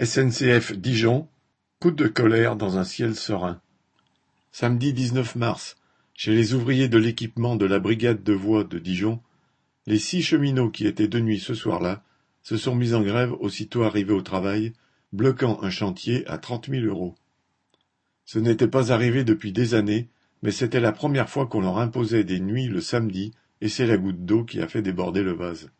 SNCF Dijon, coup de colère dans un ciel serein. Samedi 19 mars, chez les ouvriers de l'équipement de la brigade de voies de Dijon, les six cheminots qui étaient de nuit ce soir-là se sont mis en grève aussitôt arrivés au travail, bloquant un chantier à trente mille euros. Ce n'était pas arrivé depuis des années, mais c'était la première fois qu'on leur imposait des nuits le samedi, et c'est la goutte d'eau qui a fait déborder le vase.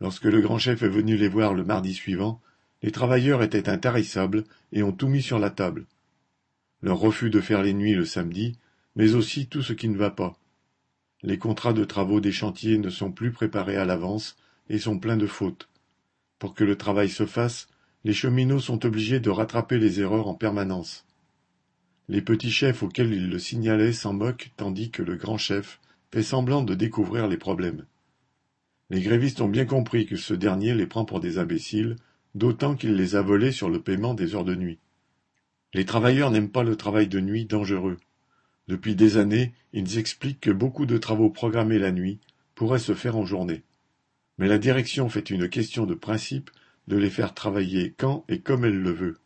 Lorsque le grand chef est venu les voir le mardi suivant, les travailleurs étaient intarissables et ont tout mis sur la table. Leur refus de faire les nuits le samedi, mais aussi tout ce qui ne va pas. Les contrats de travaux des chantiers ne sont plus préparés à l'avance et sont pleins de fautes. Pour que le travail se fasse, les cheminots sont obligés de rattraper les erreurs en permanence. Les petits chefs auxquels ils le signalaient s'en moquent tandis que le grand chef fait semblant de découvrir les problèmes. Les grévistes ont bien compris que ce dernier les prend pour des imbéciles, d'autant qu'il les a volés sur le paiement des heures de nuit. Les travailleurs n'aiment pas le travail de nuit dangereux. Depuis des années, ils expliquent que beaucoup de travaux programmés la nuit pourraient se faire en journée. Mais la direction fait une question de principe de les faire travailler quand et comme elle le veut.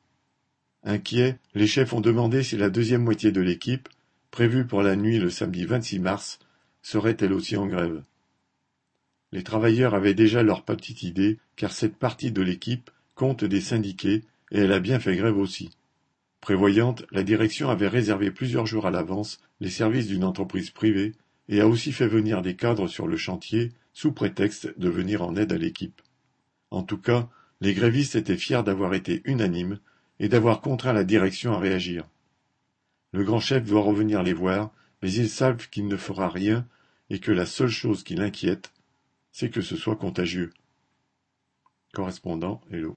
Inquiets, les chefs ont demandé si la deuxième moitié de l'équipe, prévue pour la nuit le samedi 26 mars, serait elle aussi en grève. Les travailleurs avaient déjà leur petite idée, car cette partie de l'équipe compte des syndiqués, et elle a bien fait grève aussi. Prévoyante, la direction avait réservé plusieurs jours à l'avance les services d'une entreprise privée et a aussi fait venir des cadres sur le chantier sous prétexte de venir en aide à l'équipe. En tout cas, les grévistes étaient fiers d'avoir été unanimes et d'avoir contraint la direction à réagir. Le grand chef doit revenir les voir, mais ils savent qu'il ne fera rien et que la seule chose qui l'inquiète, c'est que ce soit contagieux. Correspondant Hello.